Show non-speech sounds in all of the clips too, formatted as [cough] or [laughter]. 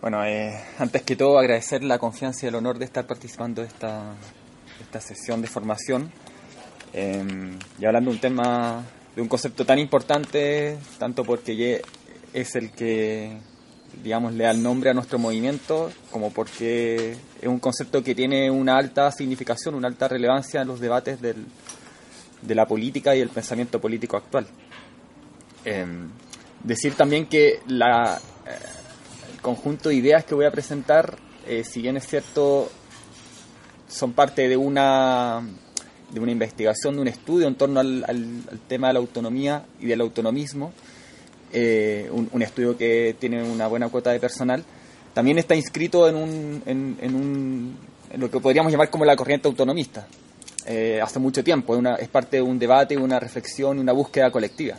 Bueno, eh, antes que todo agradecer la confianza y el honor de estar participando de esta, esta sesión de formación eh, y hablando de un tema, de un concepto tan importante, tanto porque es el que, digamos, le da el nombre a nuestro movimiento, como porque es un concepto que tiene una alta significación, una alta relevancia en los debates del, de la política y el pensamiento político actual. Eh, decir también que la conjunto de ideas que voy a presentar, eh, si bien es cierto, son parte de una, de una investigación, de un estudio en torno al, tema de la autonomía y del autonomismo, eh, un, estudio que tiene una buena cuota de personal, también está inscrito en, un, en, un, lo que podríamos llamar como la corriente autonomista. Eh, hace mucho tiempo, es, una, es parte de un debate, una reflexión, una búsqueda colectiva.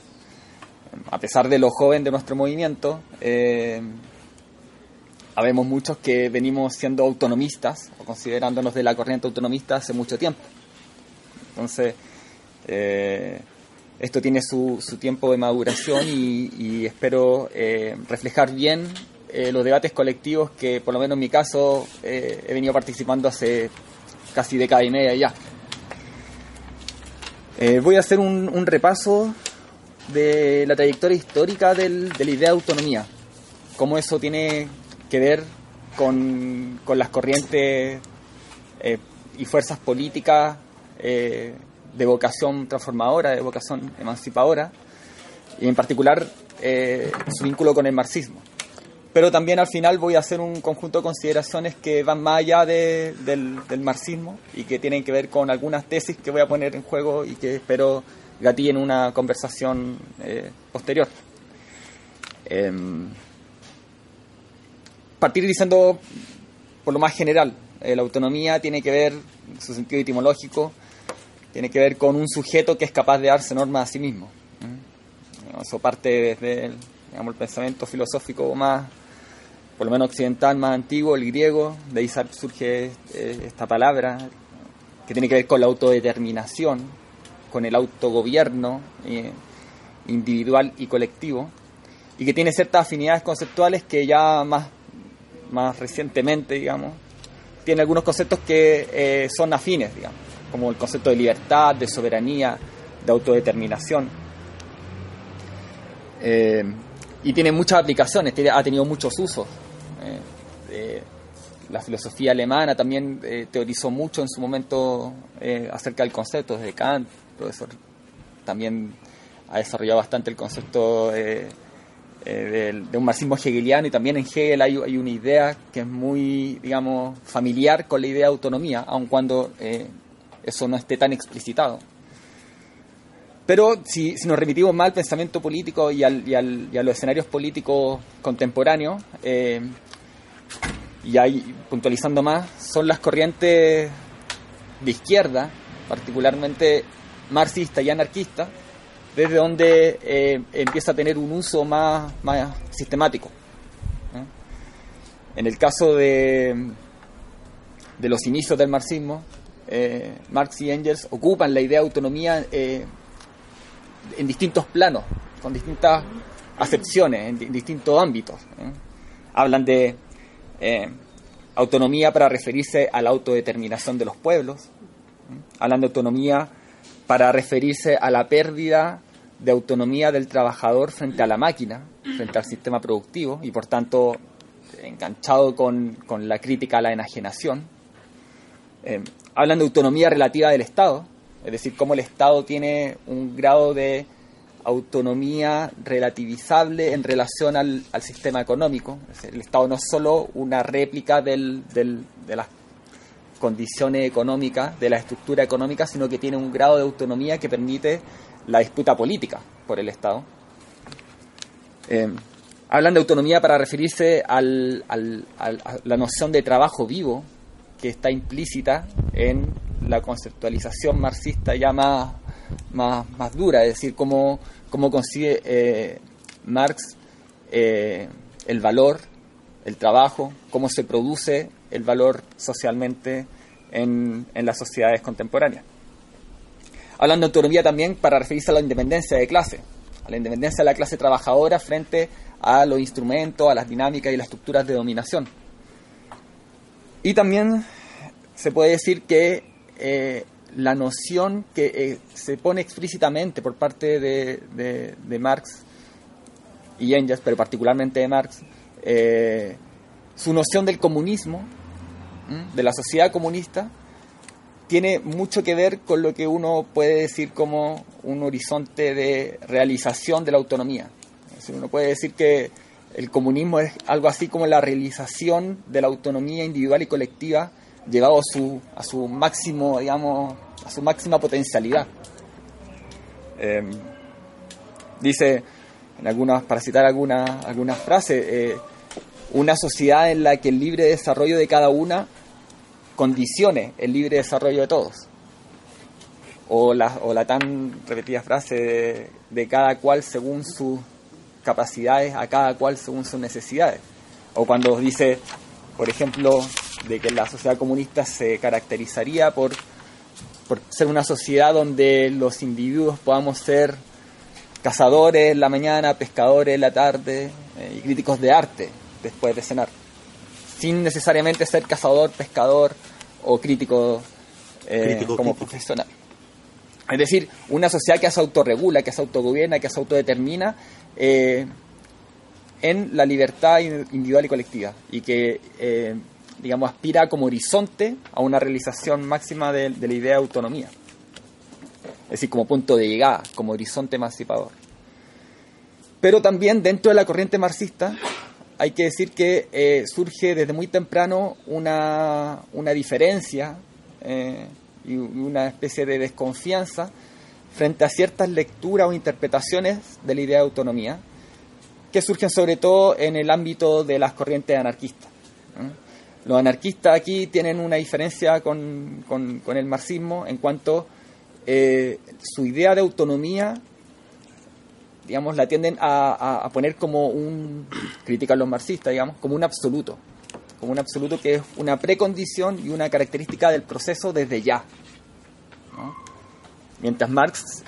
A pesar de lo joven de nuestro movimiento, habemos muchos que venimos siendo autonomistas o considerándonos de la corriente autonomista hace mucho tiempo. Entonces, eh, esto tiene su, tiempo de maduración y, espero eh, reflejar bien eh, los debates colectivos que, por lo menos en mi caso, he venido participando hace casi década y media ya. voy a hacer un, repaso de la trayectoria histórica de la idea de autonomía, cómo eso tiene que ver con, las corrientes eh, y fuerzas políticas eh, de vocación transformadora, de vocación emancipadora, y en particular eh, su vínculo con el marxismo. Pero también al final voy a hacer un conjunto de consideraciones que van más allá del, marxismo y que tienen que ver con algunas tesis que voy a poner en juego y que espero gatillen una conversación posterior. Partir diciendo, por lo más general, eh, la autonomía tiene que ver, su sentido etimológico, tiene que ver con un sujeto que es capaz de darse normas a sí mismo. Eso parte desde el, digamos, el pensamiento filosófico más, por lo menos occidental, más antiguo, el griego, de ahí surge eh, esta palabra, que tiene que ver con la autodeterminación, con el autogobierno eh, individual y colectivo, y que tiene ciertas afinidades conceptuales que ya más más recientemente, digamos, tiene algunos conceptos que eh, son afines, digamos, como el concepto de libertad, de soberanía, de autodeterminación. Eh, y tiene muchas aplicaciones, ha tenido muchos usos. Eh, la filosofía alemana también teorizó mucho en su momento acerca del concepto, desde Kant, profesor, también ha desarrollado bastante el concepto eh, de, un marxismo hegeliano y también en Hegel hay, una idea que es muy, digamos, familiar con la idea de autonomía, aun cuando eh, eso no esté tan explicitado. Pero si, nos remitimos más al pensamiento político y, al, a los escenarios políticos contemporáneos, eh, y ahí puntualizando más, son las corrientes de izquierda, particularmente marxista y anarquista, desde donde eh, empieza a tener un uso más, más sistemático. En el caso de, de los inicios del marxismo, eh, Marx y Engels ocupan la idea de autonomía eh, en distintos planos, con distintas acepciones, en, distintos ámbitos. Hablan de autonomía para referirse a la autodeterminación de los pueblos, hablan de autonomía para referirse a la pérdida de autonomía del trabajador frente a la máquina, frente al sistema productivo y por tanto enganchado con, la crítica a la enajenación. Eh, hablan de autonomía relativa del Estado, es decir, cómo el Estado tiene un grado de autonomía relativizable en relación al, sistema económico. el Estado no es solo una réplica del, de las condiciones económicas, de la estructura económica, sino que tiene un grado de autonomía que permite la disputa política por el Estado. Eh, hablan de autonomía para referirse al, al, a la noción de trabajo vivo que está implícita en la conceptualización marxista ya más, más, más dura, es decir, cómo, cómo consigue eh, Marx eh, el valor, el trabajo, cómo se produce el valor socialmente en, en las sociedades contemporáneas. Hablando de autonomía también para referirse a la independencia de clase, a la independencia de la clase trabajadora frente a los instrumentos, a las dinámicas y las estructuras de dominación. Y también se puede decir que eh, la noción que eh, se pone explícitamente por parte de, de, Marx y Engels, pero particularmente de Marx, eh, su noción del comunismo, de la sociedad comunista, tiene mucho que ver con lo que uno puede decir como un horizonte de realización de la autonomía. uno puede decir que el comunismo es algo así como la realización de la autonomía individual y colectiva llevado a su, a su máximo, digamos, a su máxima potencialidad. Em, dice, algunas, para citar algunas algunas frases, eh, una sociedad en la que el libre desarrollo de cada una condicione el libre desarrollo de todos. O la, o la tan repetida frase de, de cada cual según sus capacidades, a cada cual según sus necesidades. O cuando dice, por ejemplo, de que la sociedad comunista se caracterizaría por, por ser una sociedad donde los individuos podamos ser cazadores en la mañana, pescadores en la tarde eh, y críticos de arte después de cenar, sin necesariamente ser cazador, pescador o crítico, eh, como profesional. Es decir, una sociedad que se autorregula, que se autogobierna, que se autodetermina eh, en la libertad individual y colectiva y que digamos, aspira como horizonte a una realización máxima de, la idea de autonomía. Es decir, como punto de llegada, como horizonte emancipador. Pero también dentro de la corriente marxista hay que decir que eh, surge desde muy temprano una, una diferencia eh, y una especie de desconfianza frente a ciertas lecturas o interpretaciones de la idea de autonomía que surgen sobre todo en el ámbito de las corrientes anarquistas. Los anarquistas aquí tienen una diferencia con, el marxismo en cuanto eh, su idea de autonomía, digamos, la tienden a, poner como un, critican los marxistas, digamos, como un absoluto, como un absoluto que es una precondición y una característica del proceso desde ya. Mientras Marx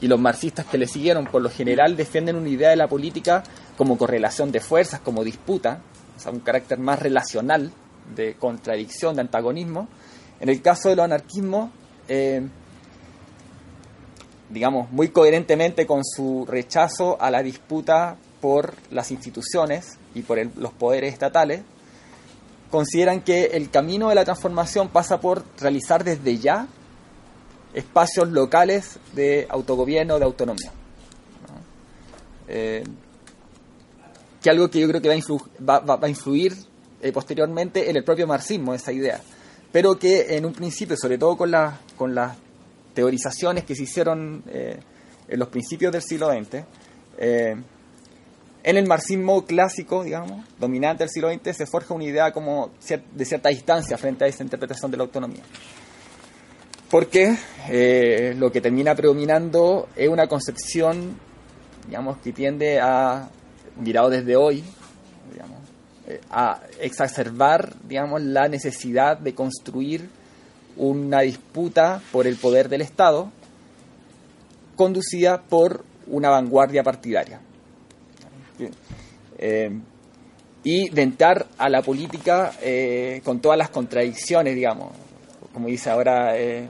y los marxistas que le siguieron por lo general defienden una idea de la política como correlación de fuerzas, como disputa, o sea, un carácter más relacional, de contradicción, de antagonismo. En el caso de los anarquismos, eh, digamos, muy coherentemente con su rechazo a la disputa por las instituciones y por los poderes estatales, consideran que el camino de la transformación pasa por realizar desde ya espacios locales de autogobierno, de autonomía. Eh, que algo que yo creo que va va a influir eh, posteriormente en el propio marxismo esa idea, pero que en un principio, sobre todo con, la, con las teorizaciones que se hicieron eh, en los principios del siglo XX, eh, en el marxismo clásico, digamos, dominante del siglo XX, se forja una idea como de cierta distancia frente a esa interpretación de la autonomía. Porque lo que termina predominando es una concepción, digamos, que tiende a, mirado desde hoy, a exacerbar, digamos, la necesidad de construir una disputa por el poder del Estado conducida por una vanguardia partidaria. Eh, y de entrar a la política eh, con todas las contradicciones, digamos. Como dice ahora eh,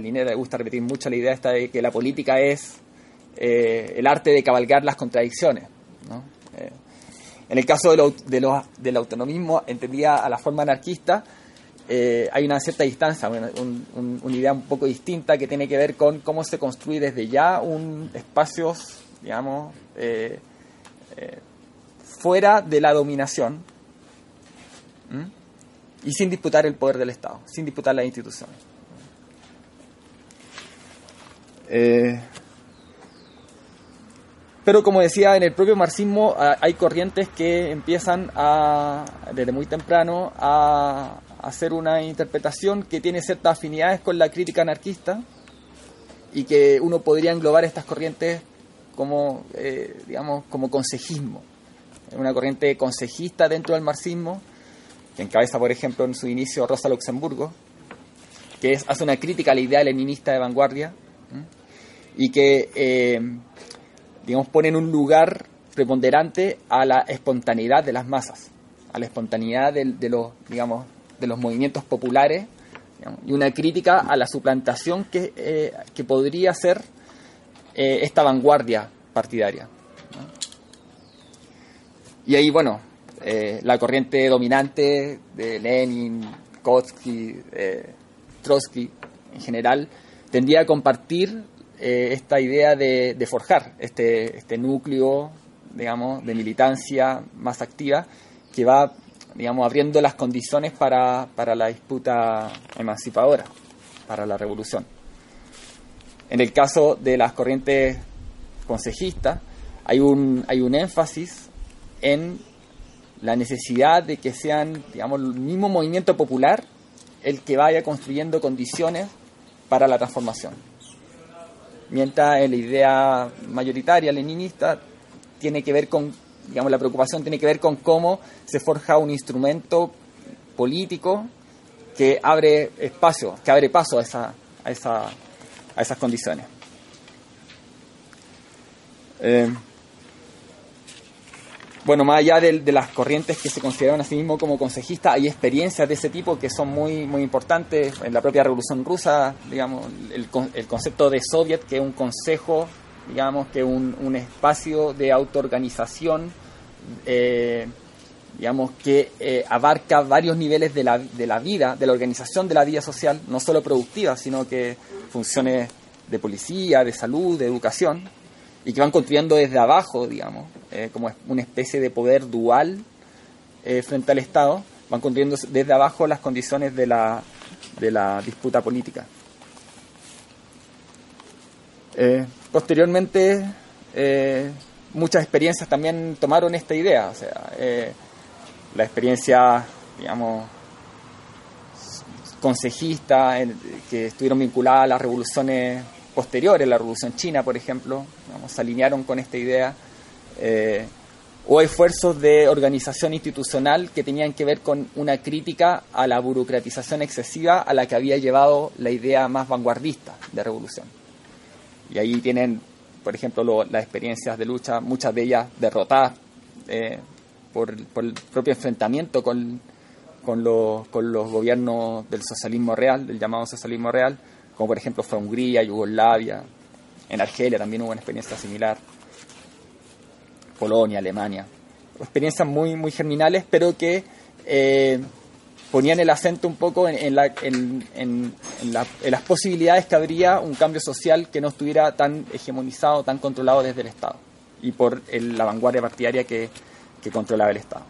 Linera, le gusta repetir mucho la idea esta de que la política es el arte de cabalgar las contradicciones. En el caso de lo, del autonomismo, entendía a la forma anarquista, eh, hay una cierta distancia, una idea un poco distinta que tiene que ver con cómo se construye desde ya un espacios, digamos, eh, eh, fuera de la dominación y sin disputar el poder del Estado, sin disputar las instituciones. Pero como decía, en el propio marxismo ah, hay corrientes que empiezan a, desde muy temprano a hacer una interpretación que tiene ciertas afinidades con la crítica anarquista y que uno podría englobar estas corrientes como, eh, digamos, como consejismo. Una corriente consejista dentro del marxismo, que encabeza, por ejemplo, en su inicio Rosa Luxemburgo, que es, hace una crítica a la idea leninista de vanguardia y que eh, digamos, pone en un lugar preponderante a la espontaneidad de las masas, a la espontaneidad de, los, digamos, de los movimientos populares y una crítica a la suplantación que, eh, que podría ser eh, esta vanguardia partidaria. Y ahí, bueno, eh, la corriente dominante de Lenin, Kotsky, Trotsky en general, tendría a compartir esta idea de, forjar este, este, núcleo, digamos, de militancia más activa que va, digamos, abriendo las condiciones para, la disputa emancipadora, para la revolución. En el caso de las corrientes consejistas, hay un, hay un énfasis en la necesidad de que sean, digamos, el mismo movimiento popular el que vaya construyendo condiciones para la transformación mientras la idea mayoritaria leninista tiene que ver con, digamos, la preocupación tiene que ver con cómo se forja un instrumento político que abre espacio, que abre paso a, esa, a, esa, a esas condiciones. Eh, bueno, más allá de, las corrientes que se consideran a sí mismos como consejistas, hay experiencias de ese tipo que son muy, muy importantes. En la propia Revolución Rusa, digamos, el, concepto de Soviet, que es un consejo, digamos, que es un, espacio de autoorganización, eh, digamos, que eh, abarca varios niveles de la, de la vida, de la organización de la vida social, no solo productiva, sino que funciones de policía, de salud, de educación y que van construyendo desde abajo, digamos, eh, como una especie de poder dual eh, frente al Estado, van construyendo desde abajo las condiciones de la, de la disputa política. Eh, posteriormente, muchas experiencias también tomaron esta idea, o sea, la experiencia, digamos, consejista, que estuvieron vinculadas a las revoluciones posteriores, la Revolución China, por ejemplo, se alinearon con esta idea, eh, o esfuerzos de organización institucional que tenían que ver con una crítica a la burocratización excesiva a la que había llevado la idea más vanguardista de revolución. Y ahí tienen, por ejemplo, las experiencias de lucha, muchas de ellas derrotadas eh, por, el propio enfrentamiento con, con, los, con los gobiernos del socialismo real, del llamado socialismo real, como por ejemplo fue Hungría, Yugoslavia, en Argelia también hubo una experiencia similar, Polonia, Alemania, experiencias muy, muy germinales, pero que eh, ponían el acento un poco en, las posibilidades que habría un cambio social que no estuviera tan hegemonizado, tan controlado desde el Estado y por la vanguardia partidaria que controlaba el Estado.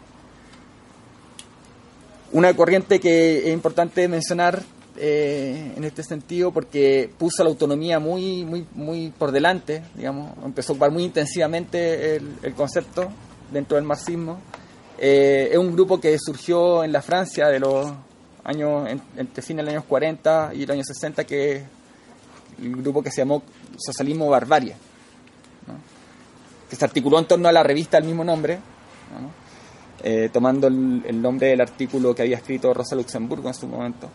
Una corriente que es importante mencionar eh, en este sentido porque puso la autonomía muy, muy, muy por delante, digamos, empezó a ocupar muy intensivamente el, concepto dentro del marxismo. Eh, es un grupo que surgió en la Francia de los años, entre fines de los años 40 y los años 60, que es el grupo que se llamó Socialismo Barbarie, que se articuló en torno a la revista del mismo nombre, eh, tomando el, el, nombre del artículo que había escrito Rosa Luxemburgo en su momento.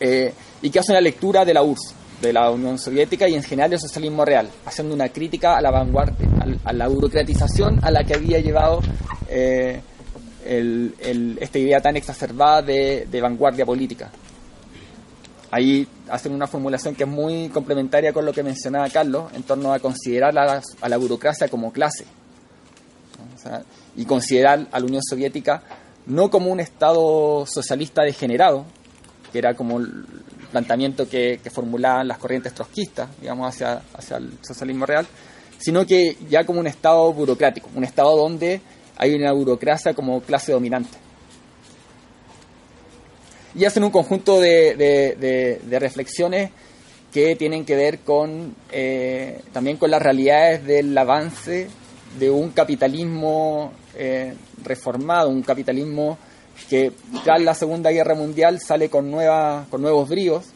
Eh, y que hace una lectura de la URSS, de la Unión Soviética y en general del socialismo real, haciendo una crítica a la vanguardia, a, la burocratización a la que había llevado eh, esta idea tan exacerbada de, vanguardia política. Ahí hacen una formulación que es muy complementaria con lo que mencionaba Carlos en torno a considerar a la, burocracia como clase y considerar a la Unión Soviética no como un Estado socialista degenerado, que era como el planteamiento que, formulaban las corrientes trotskistas, digamos, hacia, hacia el socialismo real, sino que ya como un Estado burocrático, un Estado donde hay una burocracia como clase dominante. Y hacen un conjunto de, reflexiones que tienen que ver con eh, también con las realidades del avance de un capitalismo eh, reformado, un capitalismo que tras la Segunda Guerra Mundial sale con, nueva, con nuevos bríos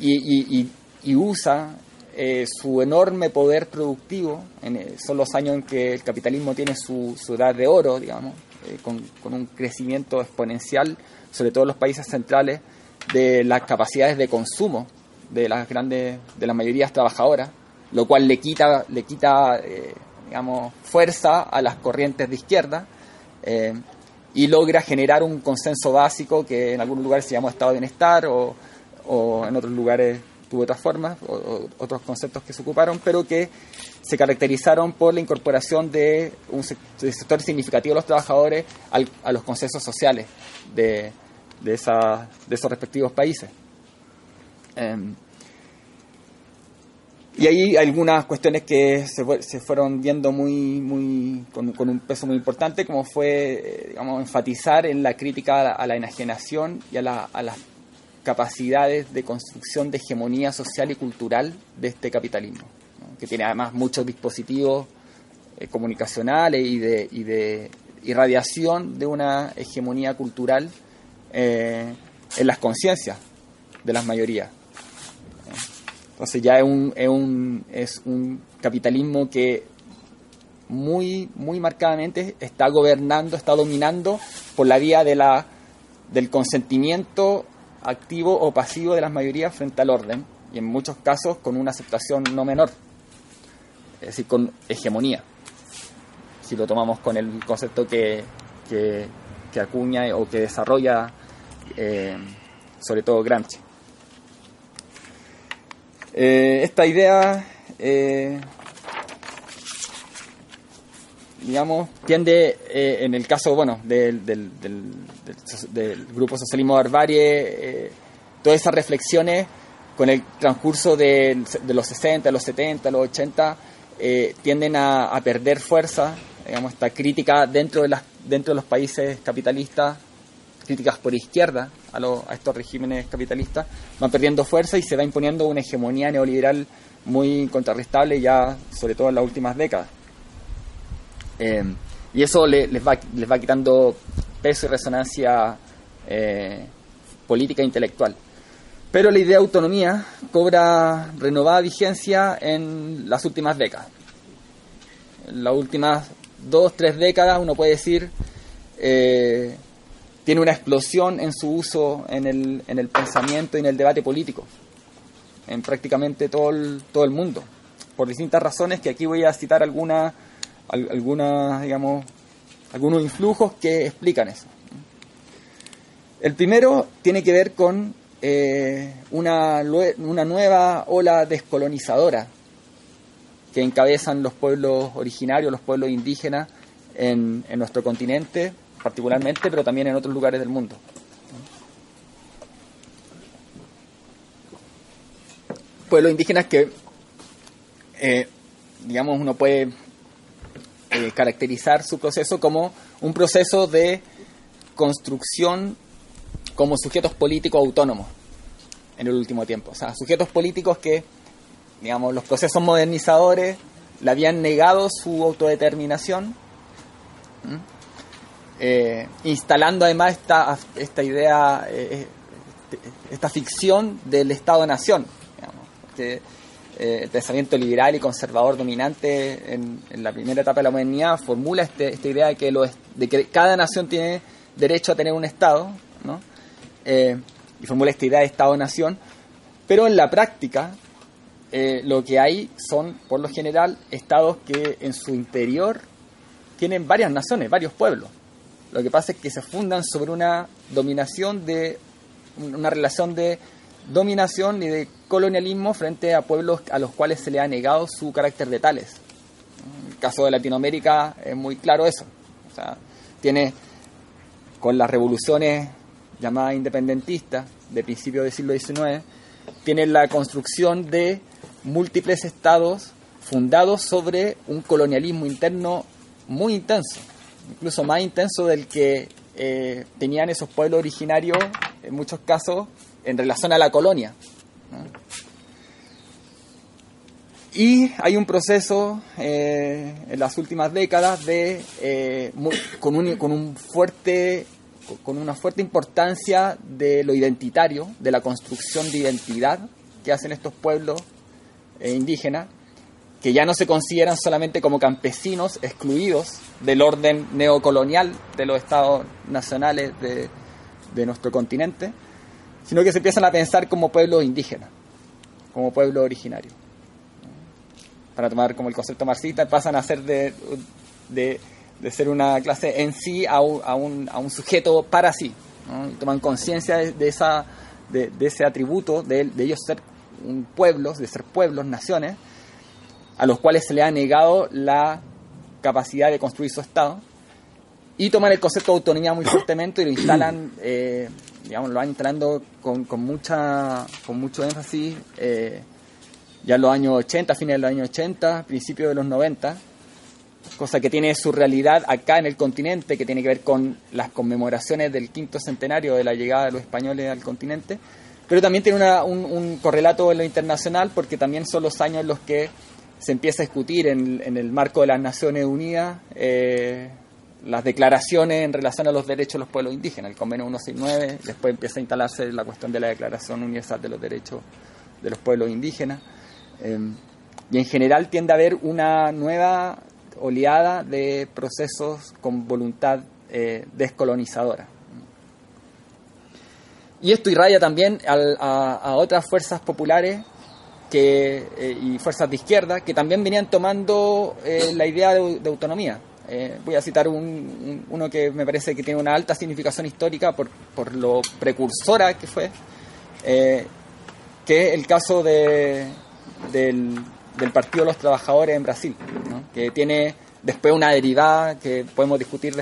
y, y, usa su enorme poder productivo, en, son los años en que el capitalismo tiene su, su edad de oro, digamos, con, con un crecimiento exponencial, sobre todo en los países centrales, de las capacidades de consumo de las grandes, de las mayorías trabajadoras, lo cual le quita, le quita eh, digamos, fuerza a las corrientes de izquierda eh, y logra generar un consenso básico que en algunos lugares se llama estado de bienestar o, en otros lugares tuvo otras formas, o, otros conceptos que se ocuparon, pero que se caracterizaron por la incorporación de un sector significativo de los trabajadores a los consensos sociales de, de, esa, de esos respectivos países. Em, y hay algunas cuestiones que se, se fueron viendo muy, muy con, un peso muy importante, como fue eh, digamos, enfatizar en la crítica a la, enajenación y a, la, a, las capacidades de construcción de hegemonía social y cultural de este capitalismo, que tiene además muchos dispositivos eh, comunicacionales y de, y de irradiación de una hegemonía cultural eh, en las conciencias de las mayorías. Entonces ya es un, es un, es un capitalismo que muy, muy marcadamente está gobernando, está dominando por la vía de la, del consentimiento activo o pasivo de las mayorías frente al orden y en muchos casos con una aceptación no menor, es decir, con hegemonía, si lo tomamos con el concepto que, que, acuña o que desarrolla eh, sobre todo Gramsci. Eh, esta idea, eh, digamos, tiende, en el caso, bueno, del, del, grupo Socialismo Barbarie, todas esas reflexiones con el transcurso de, los 60, los 70, los 80, tienden a, a, perder fuerza, digamos, esta crítica dentro de, las, dentro de los países capitalistas críticas por izquierda a, a estos regímenes capitalistas van perdiendo fuerza y se va imponiendo una hegemonía neoliberal muy contrarrestable ya sobre todo en las últimas décadas. Eh, y eso les, va, les va quitando peso y resonancia eh, política e intelectual. Pero la idea de autonomía cobra renovada vigencia en las últimas décadas. En las últimas dos, tres décadas uno puede decir eh, tiene una explosión en su uso en el, en el pensamiento y en el debate político, en prácticamente todo el, todo el mundo, por distintas razones que aquí voy a citar algunas, algunas digamos, algunos influjos que explican eso. El primero tiene que ver con eh, una, una nueva ola descolonizadora que encabezan los pueblos originarios, los pueblos indígenas en, en nuestro continente, particularmente, pero también en otros lugares del mundo. Pueblos indígenas que, eh, digamos, uno puede eh, caracterizar su proceso como un proceso de construcción como sujetos políticos autónomos en el último tiempo. O sea, sujetos políticos que, digamos, los procesos modernizadores le habían negado su autodeterminación eh, instalando además esta, esta idea, eh, esta ficción del Estado-Nación, que eh, el pensamiento liberal y conservador dominante en, la primera etapa de la modernidad formula este, esta idea de que, lo, de que cada nación tiene derecho a tener un Estado, ¿no? y formula esta idea de Estado-Nación, pero en la práctica lo que hay son, por lo general, estados que en su interior tienen varias naciones, varios pueblos. Lo que pasa es que se fundan sobre una dominación de una relación de dominación y de colonialismo frente a pueblos a los cuales se le ha negado su carácter de tales. En el caso de Latinoamérica es muy claro eso. O sea, tiene con las revoluciones llamadas independentistas de principios del siglo XIX, tiene la construcción de múltiples estados fundados sobre un colonialismo interno muy intenso incluso más intenso del que eh, tenían esos pueblos originarios, en muchos casos, en relación a la colonia. Y hay un proceso eh, en las últimas décadas de eh, con, un, con, un, fuerte con una fuerte importancia de lo identitario, de la construcción de identidad que hacen estos pueblos eh, indígenas, que ya no se consideran solamente como campesinos excluidos del orden neocolonial de los estados nacionales de, de nuestro continente, sino que se empiezan a pensar como pueblos indígenas, como pueblo originario para tomar como el concepto marxista, pasan a ser de, de, ser una clase en sí a un, a un, a un sujeto para sí. Toman conciencia de, esa, de, ese atributo de, ellos ser un pueblos, de ser pueblos, naciones, a los cuales se le ha negado la capacidad de construir su Estado, y toman el concepto de autonomía muy fuertemente y lo instalan, eh, digamos, lo van instalando con, con, mucha, con mucho énfasis. Eh, ya en los años 80, fines de los años 80, principios de los 90, cosa que tiene su realidad acá en el continente, que tiene que ver con las conmemoraciones del quinto centenario de la llegada de los españoles al continente, pero también tiene un, correlato en lo internacional porque también son los años en los que se empieza a discutir en, el marco de las Naciones Unidas eh, las declaraciones en relación a los derechos de los pueblos indígenas, el convenio 169, después empieza a instalarse la cuestión de la Declaración Universal de los Derechos de los Pueblos Indígenas. Em, y en general tiende a haber una nueva oleada de procesos con voluntad eh, descolonizadora. Y esto irradia también a, otras fuerzas populares que, eh, y fuerzas de izquierda que también venían tomando eh, la idea de, autonomía. Voy a citar uno que me parece que tiene una alta significación histórica por, por lo precursora que fue, que es el caso de, del, Partido de los Trabajadores en Brasil, que tiene después una derivada que podemos discutir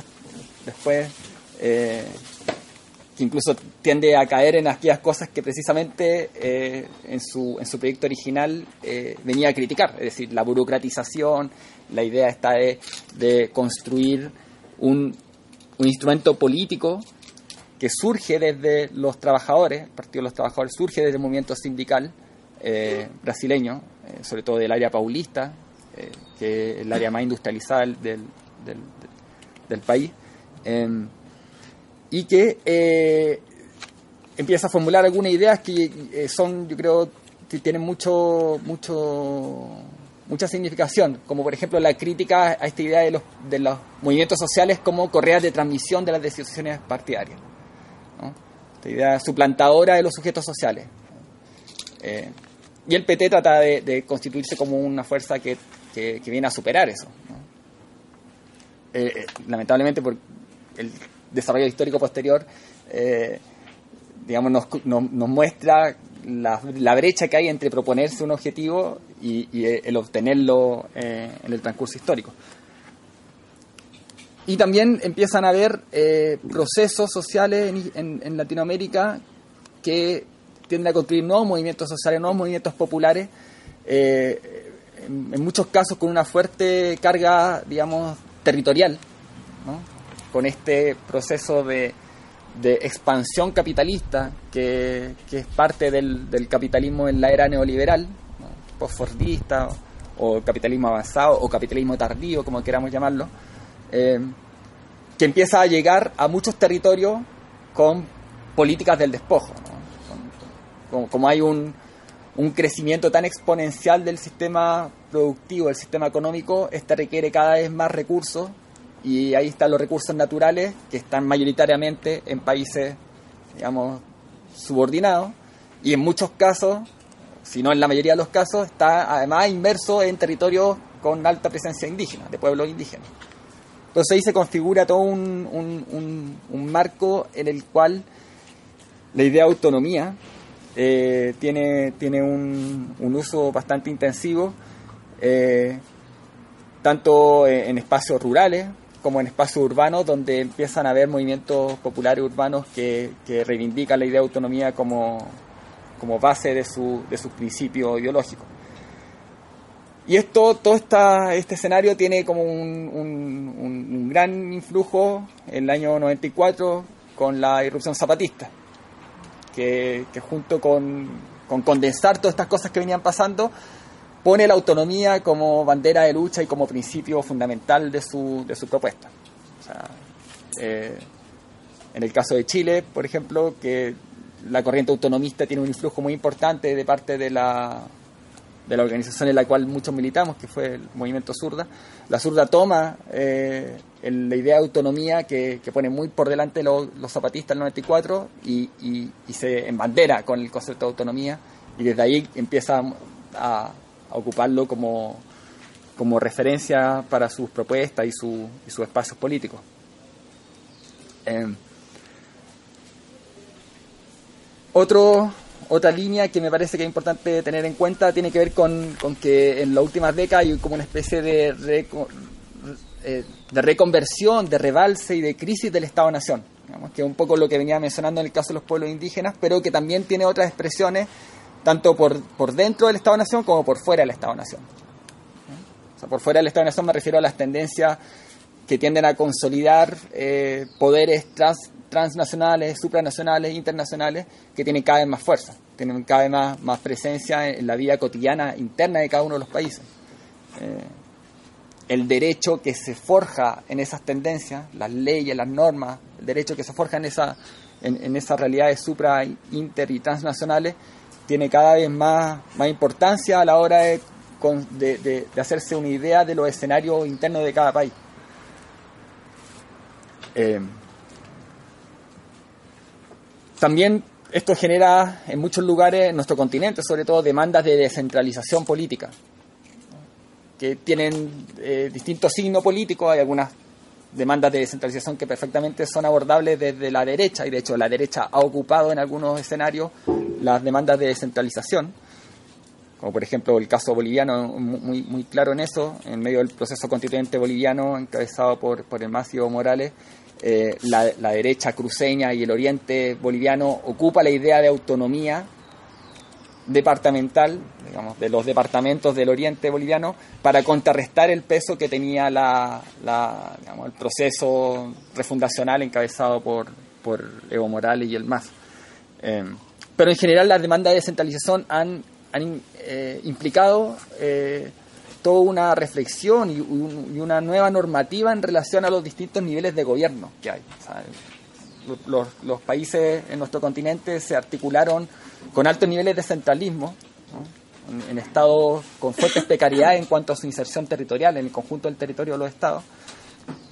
después, eh, que incluso tiende a caer en aquellas cosas que precisamente eh, en, su, en su proyecto original eh, venía a criticar, es decir, la burocratización, la idea está de, de construir un, un instrumento político que surge desde los trabajadores, el Partido de los Trabajadores surge desde el movimiento sindical, eh, brasileño, eh, sobre todo del área paulista, eh, que es el área más industrializada del, del, país, em, y que empieza a formular algunas ideas que son, yo creo, que tienen mucho, mucho, mucha significación, como por ejemplo la crítica a esta idea de los, de los movimientos sociales como correas de transmisión de las decisiones partidarias. Esta idea suplantadora de los sujetos sociales. Y el PT trata de, constituirse como una fuerza que, viene a superar eso. Eh, eh, lamentablemente, por el desarrollo histórico posterior, eh, digamos, nos, muestra la, brecha que hay entre proponerse un objetivo y, el obtenerlo en el transcurso histórico. Y también empiezan a haber procesos sociales en Latinoamérica que tienden a construir nuevos movimientos sociales, nuevos movimientos populares, eh, en, muchos casos con una fuerte carga, digamos, territorial, con este proceso de, expansión capitalista que, es parte del, capitalismo en la era neoliberal, postfordista o, capitalismo avanzado o capitalismo tardío, como queramos llamarlo, eh, que empieza a llegar a muchos territorios con políticas del despojo como, hay un, crecimiento tan exponencial del sistema productivo, del sistema económico, este requiere cada vez más recursos y ahí están los recursos naturales que están mayoritariamente en países, digamos, subordinados y en muchos casos, si no en la mayoría de los casos, está además inmerso en territorios con alta presencia indígena, de pueblos indígenas. Entonces ahí se configura todo un, un marco en el cual la idea de autonomía eh, tiene, tiene un, uso bastante intensivo, eh, tanto en espacios rurales como en espacios urbanos, donde empiezan a haber movimientos populares urbanos que, reivindican la idea de autonomía como, como base de su, de sus principios ideológicos. Y esto, todo esta, este escenario tiene como un, un, gran influjo en el año 94 con la irrupción zapatista que, junto con, condensar todas estas cosas que venían pasando, pone la autonomía como bandera de lucha y como principio fundamental de su, de su propuesta. Eh, en el caso de Chile, por ejemplo, que la corriente autonomista tiene un influjo muy importante de parte de la, de la organización en la cual muchos militamos, que fue el movimiento Zurda. La Zurda toma eh, la idea de autonomía que, pone muy por delante los zapatistas en el 94 y, y, se embandera con el concepto de autonomía y desde ahí empieza a, ocuparlo como, como referencia para sus propuestas y, su, y sus espacios políticos. Eh, otro, otra línea que me parece que es importante tener en cuenta tiene que ver con, que en las últimas décadas hay como una especie de, eh, de reconversión, de rebalse y de crisis del Estado-Nación, que es un poco lo que venía mencionando en el caso de los pueblos indígenas, pero que también tiene otras expresiones tanto por, por dentro del Estado-Nación como por fuera del Estado-Nación. O sea, por fuera del Estado-Nación me refiero a las tendencias que tienden a consolidar eh, poderes trans, transnacionales, supranacionales, internacionales, que tienen cada vez más fuerza, tienen cada vez más, más presencia en la vida cotidiana interna de cada uno de los países. Eh, el derecho que se forja en esas tendencias, las leyes, las normas, el derecho que se forja en, esa, en, esas realidades supra, inter y transnacionales, tiene cada vez más, más importancia a la hora de, de, hacerse una idea de los escenarios internos de cada país. Eh, también esto genera en muchos lugares en nuestro continente, sobre todo, demandas de descentralización política, que tienen eh, distintos signos políticos. Hay algunas demandas de descentralización que perfectamente son abordables desde la derecha, y de hecho la derecha ha ocupado en algunos escenarios las demandas de descentralización, como por ejemplo el caso boliviano, muy, muy claro en eso, en medio del proceso constituyente boliviano encabezado por, por Macio Morales, eh, la, derecha cruceña y el oriente boliviano ocupa la idea de autonomía departamental, digamos, de los departamentos del oriente boliviano, para contrarrestar el peso que tenía la, el proceso refundacional encabezado por, por Evo Morales y el MAS. Eh, pero en general las demandas de descentralización han, han eh, implicado toda una reflexión y, una nueva normativa en relación a los distintos niveles de gobierno que hay. los, países en nuestro continente se articularon con altos niveles de centralismo, en, estados con fuertes precariedades en cuanto a su inserción territorial en el conjunto del territorio de los estados.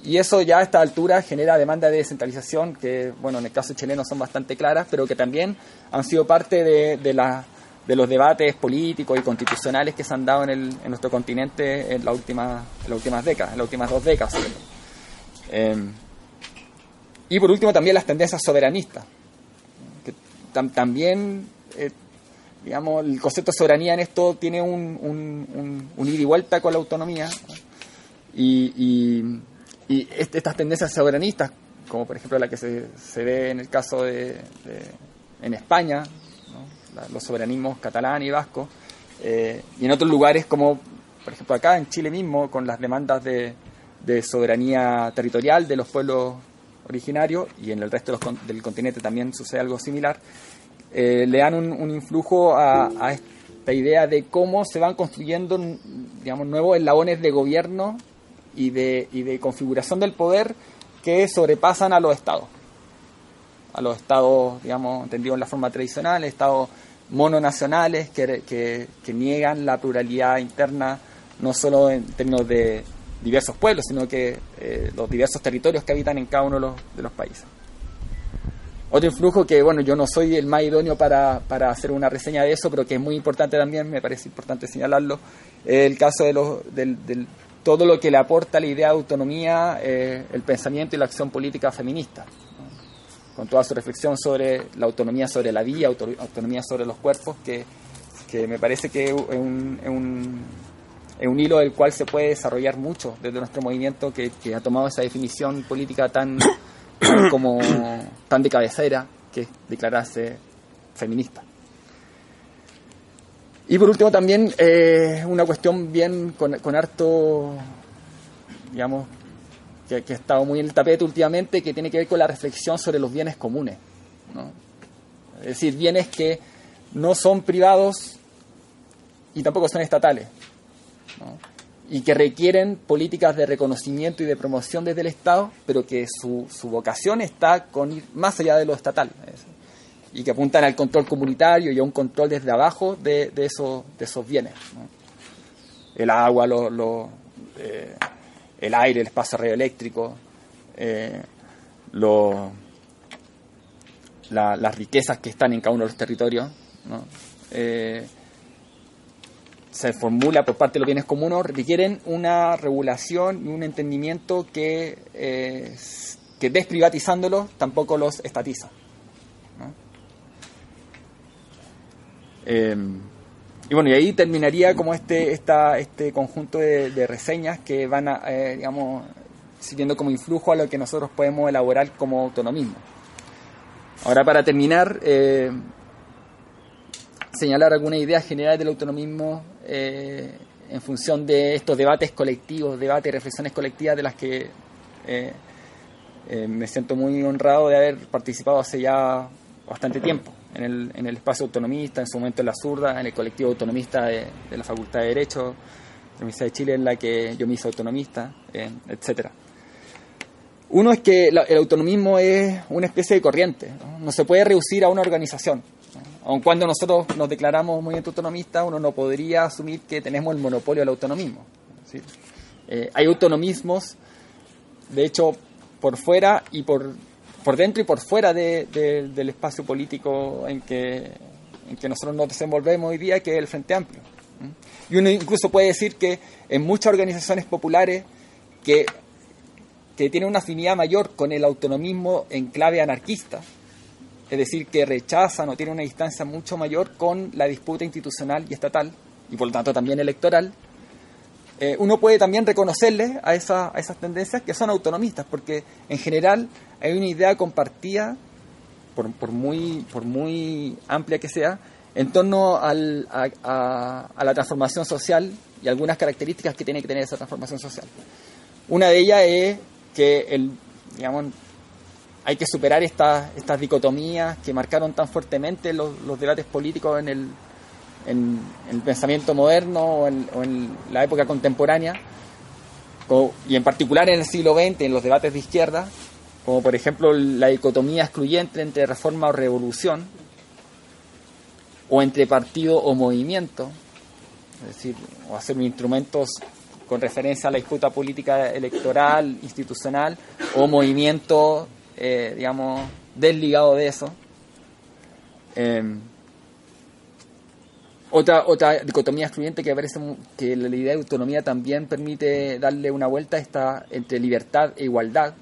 Y eso ya a esta altura genera demanda de descentralización que, bueno, en el caso chileno son bastante claras, pero que también han sido parte de, de la de los debates políticos y constitucionales que se han dado en, el, en nuestro continente en, la última, las últimas décadas, en las últimas dos décadas. Eh, y por último también las tendencias soberanistas, que también, eh, digamos, el concepto de soberanía en esto tiene un, un, ida y vuelta con la autonomía y, estas tendencias soberanistas, como por ejemplo la que se, se ve en el caso de, de en España, los soberanismos catalán y vasco, eh, y en otros lugares como, por ejemplo, acá en Chile mismo, con las demandas de, soberanía territorial de los pueblos originarios, y en el resto del continente también sucede algo similar, eh, le dan un, influjo a, esta idea de cómo se van construyendo digamos, nuevos eslabones de gobierno y de, y de configuración del poder que sobrepasan a los estados a los estados, digamos, entendidos en la forma tradicional, estados mononacionales que, que, niegan la pluralidad interna, no solo en términos de diversos pueblos, sino que eh, los diversos territorios que habitan en cada uno de los, países. Otro influjo que, bueno, yo no soy el más idóneo para, para, hacer una reseña de eso, pero que es muy importante también, me parece importante señalarlo, es el caso de los, del, todo lo que le aporta la idea de autonomía, eh, el pensamiento y la acción política feminista con toda su reflexión sobre la autonomía sobre la vida, autonomía sobre los cuerpos, que, me parece que es un, es, un, hilo del cual se puede desarrollar mucho desde nuestro movimiento que, ha tomado esa definición política tan, [coughs] como tan de cabecera que es declararse feminista. Y por último también eh, una cuestión bien con, harto, digamos, que, ha estado muy en el tapete últimamente, que tiene que ver con la reflexión sobre los bienes comunes. es decir, bienes que no son privados y tampoco son estatales, y que requieren políticas de reconocimiento y de promoción desde el Estado, pero que su, su vocación está con ir más allá de lo estatal, y que apuntan al control comunitario y a un control desde abajo de, de, esos, de esos bienes. El agua, lo, eh, el aire, el espacio radioeléctrico, eh, las riquezas que están en cada uno de los territorios. Eh, se formula por parte de los bienes comunes requieren una regulación y un entendimiento que, eh, que desprivatizándolos tampoco los estatiza. Eh, y bueno, y ahí terminaría como este, esta, este conjunto de, reseñas que van a, eh, digamos, siguiendo como influjo a lo que nosotros podemos elaborar como autonomismo. Ahora, para terminar, eh, señalar alguna idea general del autonomismo eh, en función de estos debates colectivos, debates y reflexiones colectivas de las que me siento muy honrado de haber participado hace ya bastante tiempo en el, en el espacio autonomista, en su momento en la zurda, en el colectivo autonomista de, la Facultad de Derecho, de la Universidad de Chile, en la que yo me hice autonomista, eh, etcétera. Uno es que el autonomismo es una especie de corriente, no, se puede reducir a una organización. Aun cuando nosotros nos declaramos movimiento autonomista, uno no podría asumir que tenemos el monopolio del autonomismo. Eh, hay autonomismos, de hecho, por fuera y por por dentro y por fuera del espacio político en que, en que nosotros nos desenvolvemos hoy día, que es el Frente Amplio. Y uno incluso puede decir que en muchas organizaciones populares que, que tienen una afinidad mayor con el autonomismo en clave anarquista, es decir, que rechazan o tienen una distancia mucho mayor con la disputa institucional y estatal, y por lo tanto también electoral, eh, uno puede también reconocerle a, esa, a esas tendencias que son autonomistas, porque en general hay una idea compartida, por, por, muy, por muy amplia que sea, en torno al, a, a, la transformación social y algunas características que tiene que tener esa transformación social. Una de ellas es que el, digamos, hay que superar estas, estas dicotomías que marcaron tan fuertemente los debates políticos en el, en, el pensamiento moderno o en, la época contemporánea, y en particular en el siglo XX, en los debates de izquierda, como por ejemplo la dicotomía excluyente entre reforma o revolución, o entre partido o movimiento, es decir, o hacer instrumentos con referencia a la disputa política electoral, institucional, o movimiento, eh, digamos, desligado de eso. Eh, otra, otra dicotomía excluyente que parece que la idea de autonomía también permite darle una vuelta está entre libertad e igualdad,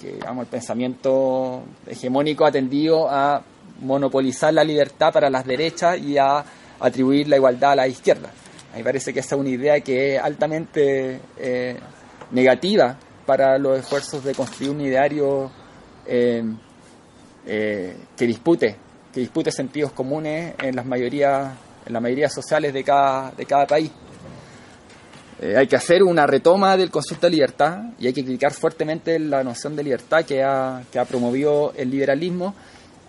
que digamos, el pensamiento hegemónico ha tendido a monopolizar la libertad para las derechas y a atribuir la igualdad a la izquierda. A mí parece que esa es una idea que es altamente eh, negativa para los esfuerzos de construir un ideario eh, eh, que dispute que dispute sentidos comunes en las mayorías en la mayoría sociales de cada, de cada país. Eh, hay que hacer una retoma del concepto de libertad y hay que criticar fuertemente la noción de libertad que ha, que ha promovido el liberalismo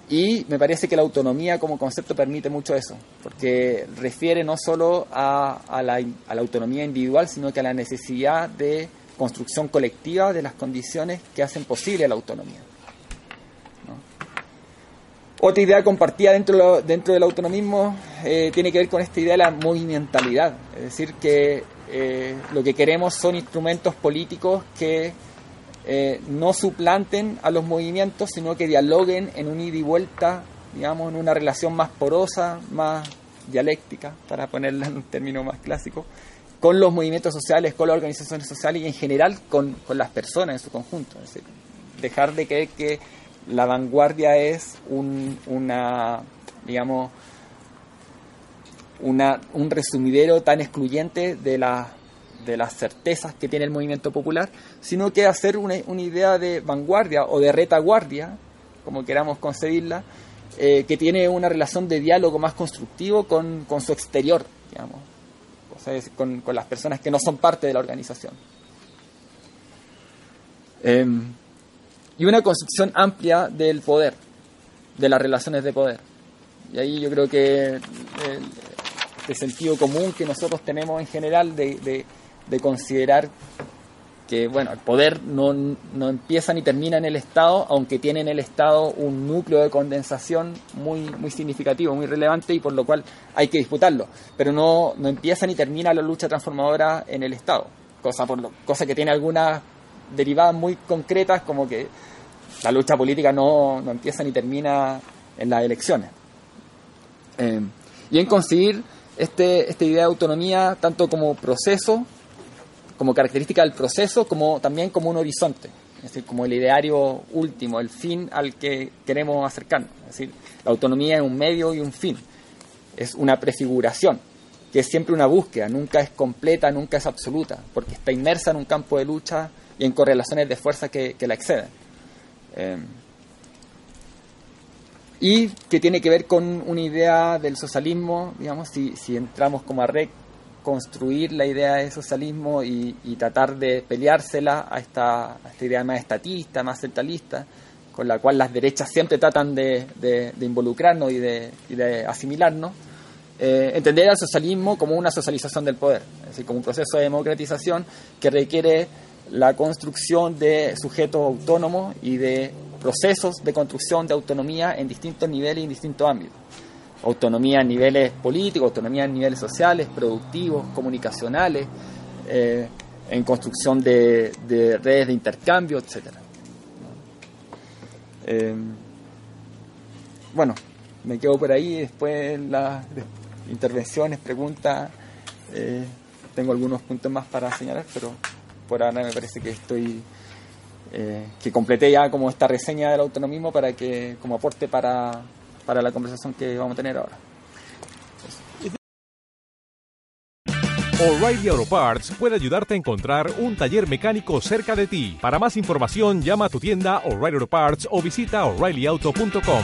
y me parece que la autonomía como concepto permite mucho eso, porque refiere no solo a, a, la, a la autonomía individual, sino que a la necesidad de construcción colectiva de las condiciones que hacen posible la autonomía. Otra idea compartida dentro, dentro del autonomismo eh, tiene que ver con esta idea de la movimentalidad, es decir, que eh, lo que queremos son instrumentos políticos que eh, no suplanten a los movimientos, sino que dialoguen en un ida y vuelta, digamos, en una relación más porosa, más dialéctica, para ponerla en un término más clásico, con los movimientos sociales, con las organizaciones sociales y en general con, con las personas en su conjunto. Es decir, dejar de creer que la vanguardia es un, una, digamos, una, un resumidero tan excluyente de, la, de las certezas que tiene el movimiento popular, sino que hacer una, idea de vanguardia o de retaguardia, como queramos concebirla, eh, que tiene una relación de diálogo más constructivo con, con su exterior, digamos, o sea, con, con, las personas que no son parte de la organización. Eh, y una concepción amplia del poder. de las relaciones de poder. Y ahí yo creo que el, sentido común que nosotros tenemos en general de, de considerar que bueno, el poder no, no, empieza ni termina en el Estado, aunque tiene en el Estado un núcleo de condensación muy, muy significativo, muy relevante y por lo cual hay que disputarlo. Pero no, no empieza ni termina la lucha transformadora en el Estado, cosa, por lo, cosa que tiene algunas derivadas muy concretas, como que la lucha política no, no empieza ni termina en las elecciones. Eh, y en conseguir este, esta idea de autonomía tanto como proceso como característica del proceso, como también como un horizonte, es decir, como el ideario último, el fin al que queremos acercarnos. Es decir, la autonomía es un medio y un fin, es una prefiguración, que es siempre una búsqueda, nunca es completa, nunca es absoluta, porque está inmersa en un campo de lucha y en correlaciones de fuerza que, la exceden. Eh, y que tiene que ver con una idea del socialismo, digamos, si, si entramos como a REC construir la idea de socialismo y, tratar de peleársela a esta, esta, idea más estatista, más centralista, con la cual las derechas siempre tratan de, involucrarnos y de, asimilarnos, eh, entender al socialismo como una socialización del poder, es decir, como un proceso de democratización que requiere la construcción de sujetos autónomos y de procesos de construcción de autonomía en distintos niveles y en distintos ámbitos autonomía a niveles políticos, autonomía a niveles sociales, productivos, comunicacionales, eh, en construcción de, redes de intercambio, etc. Eh, bueno, me quedo por ahí, después las intervenciones, preguntas, eh, tengo algunos puntos más para señalar, pero por ahora me parece que estoy que completé ya como esta reseña del autonomismo para que como aporte para para la conversación que vamos a tener ahora. O'Reilly Auto Parts puede ayudarte a encontrar un taller mecánico cerca de ti. Para más información, llama a tu tienda O'Reilly Auto Parts o visita oreillyauto.com.